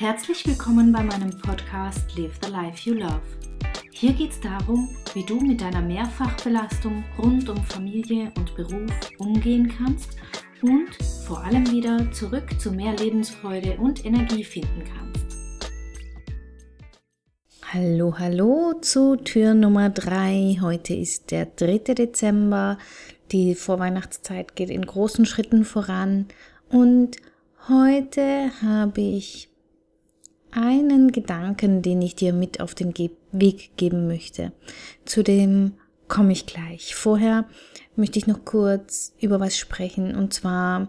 Herzlich willkommen bei meinem Podcast Live the Life You Love. Hier geht es darum, wie du mit deiner Mehrfachbelastung rund um Familie und Beruf umgehen kannst und vor allem wieder zurück zu mehr Lebensfreude und Energie finden kannst. Hallo, hallo zu Tür Nummer 3. Heute ist der 3. Dezember. Die Vorweihnachtszeit geht in großen Schritten voran und heute habe ich einen Gedanken, den ich dir mit auf den Weg geben möchte. Zu dem komme ich gleich. Vorher möchte ich noch kurz über was sprechen und zwar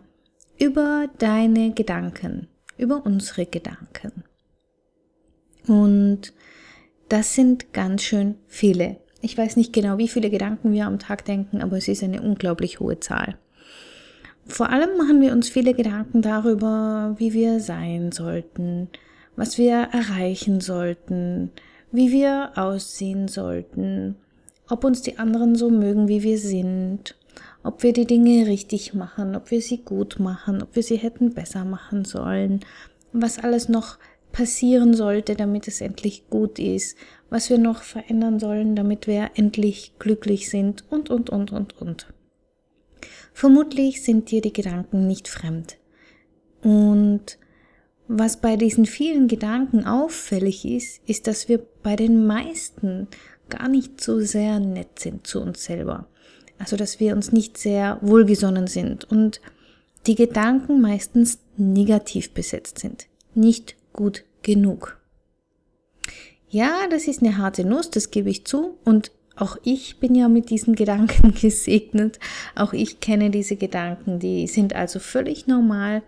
über deine Gedanken, über unsere Gedanken. Und das sind ganz schön viele. Ich weiß nicht genau, wie viele Gedanken wir am Tag denken, aber es ist eine unglaublich hohe Zahl. Vor allem machen wir uns viele Gedanken darüber, wie wir sein sollten, was wir erreichen sollten, wie wir aussehen sollten, ob uns die anderen so mögen, wie wir sind, ob wir die Dinge richtig machen, ob wir sie gut machen, ob wir sie hätten besser machen sollen, was alles noch passieren sollte, damit es endlich gut ist, was wir noch verändern sollen, damit wir endlich glücklich sind und, und, und, und, und. Vermutlich sind dir die Gedanken nicht fremd. Und was bei diesen vielen Gedanken auffällig ist, ist, dass wir bei den meisten gar nicht so sehr nett sind zu uns selber. Also, dass wir uns nicht sehr wohlgesonnen sind und die Gedanken meistens negativ besetzt sind. Nicht gut genug. Ja, das ist eine harte Nuss, das gebe ich zu. Und auch ich bin ja mit diesen Gedanken gesegnet. Auch ich kenne diese Gedanken, die sind also völlig normal.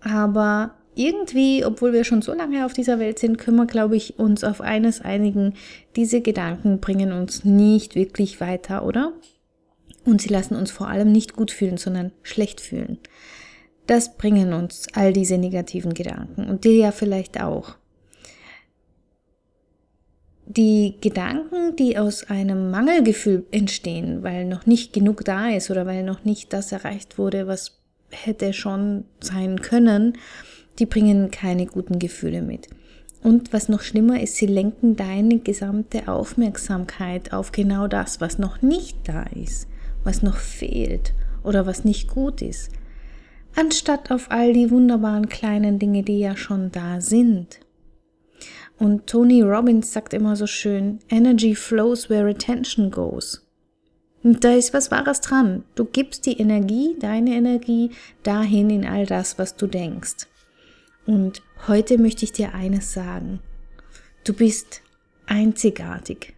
Aber irgendwie, obwohl wir schon so lange auf dieser Welt sind, können wir, glaube ich, uns auf eines einigen. Diese Gedanken bringen uns nicht wirklich weiter, oder? Und sie lassen uns vor allem nicht gut fühlen, sondern schlecht fühlen. Das bringen uns all diese negativen Gedanken und dir ja vielleicht auch. Die Gedanken, die aus einem Mangelgefühl entstehen, weil noch nicht genug da ist oder weil noch nicht das erreicht wurde, was hätte schon sein können, die bringen keine guten Gefühle mit. Und was noch schlimmer ist, sie lenken deine gesamte Aufmerksamkeit auf genau das, was noch nicht da ist, was noch fehlt oder was nicht gut ist anstatt auf all die wunderbaren kleinen Dinge, die ja schon da sind. Und Tony Robbins sagt immer so schön, Energy flows where attention goes. Und da ist was Wahres dran. Du gibst die Energie, deine Energie, dahin in all das, was du denkst. Und heute möchte ich dir eines sagen. Du bist einzigartig.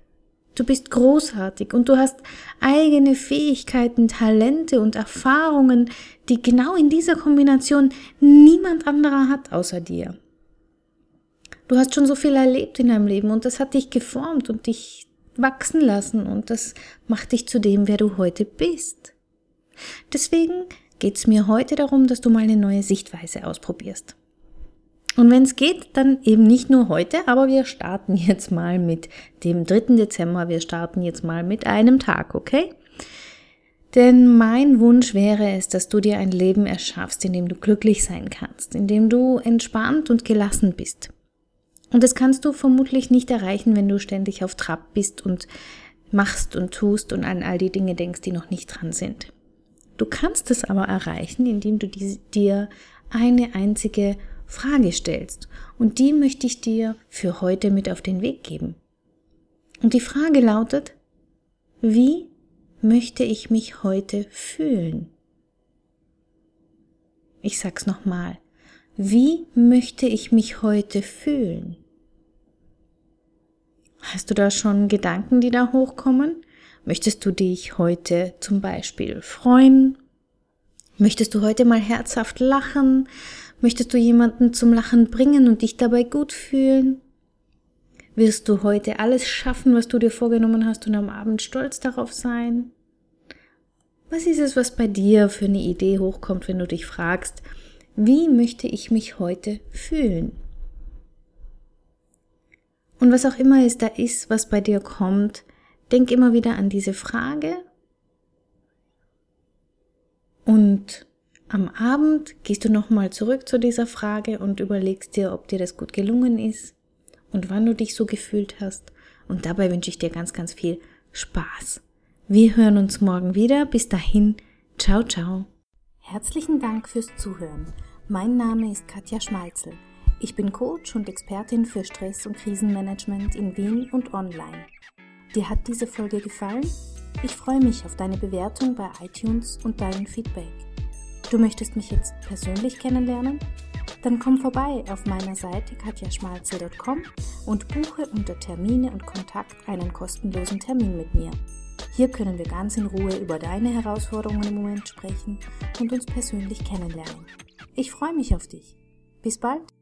Du bist großartig und du hast eigene Fähigkeiten, Talente und Erfahrungen, die genau in dieser Kombination niemand anderer hat außer dir. Du hast schon so viel erlebt in deinem Leben und das hat dich geformt und dich wachsen lassen und das macht dich zu dem, wer du heute bist. Deswegen geht es mir heute darum, dass du mal eine neue Sichtweise ausprobierst. Und wenn es geht, dann eben nicht nur heute, aber wir starten jetzt mal mit dem 3. Dezember. Wir starten jetzt mal mit einem Tag, okay? Denn mein Wunsch wäre es, dass du dir ein Leben erschaffst, in dem du glücklich sein kannst, in dem du entspannt und gelassen bist. Und das kannst du vermutlich nicht erreichen, wenn du ständig auf Trab bist und machst und tust und an all die Dinge denkst, die noch nicht dran sind. Du kannst es aber erreichen, indem du dir eine einzige Frage stellst. Und die möchte ich dir für heute mit auf den Weg geben. Und die Frage lautet, wie möchte ich mich heute fühlen? Ich sag's nochmal. Wie möchte ich mich heute fühlen? Hast du da schon Gedanken, die da hochkommen? Möchtest du dich heute zum Beispiel freuen? Möchtest du heute mal herzhaft lachen? Möchtest du jemanden zum Lachen bringen und dich dabei gut fühlen? Wirst du heute alles schaffen, was du dir vorgenommen hast und am Abend stolz darauf sein? Was ist es, was bei dir für eine Idee hochkommt, wenn du dich fragst, wie möchte ich mich heute fühlen? Und was auch immer es da ist, was bei dir kommt, denk immer wieder an diese Frage und Am Abend gehst du nochmal zurück zu dieser Frage und überlegst dir, ob dir das gut gelungen ist und wann du dich so gefühlt hast. Und dabei wünsche ich dir ganz, ganz viel Spaß. Wir hören uns morgen wieder. Bis dahin, ciao, ciao. Herzlichen Dank fürs Zuhören. Mein Name ist Katja Schmalzel. Ich bin Coach und Expertin für Stress- und Krisenmanagement in Wien und online. Dir hat diese Folge gefallen? Ich freue mich auf deine Bewertung bei iTunes und dein Feedback. Du möchtest mich jetzt persönlich kennenlernen? Dann komm vorbei auf meiner Seite katjaschmalzel.com und buche unter Termine und Kontakt einen kostenlosen Termin mit mir. Hier können wir ganz in Ruhe über deine Herausforderungen im Moment sprechen und uns persönlich kennenlernen. Ich freue mich auf dich. Bis bald!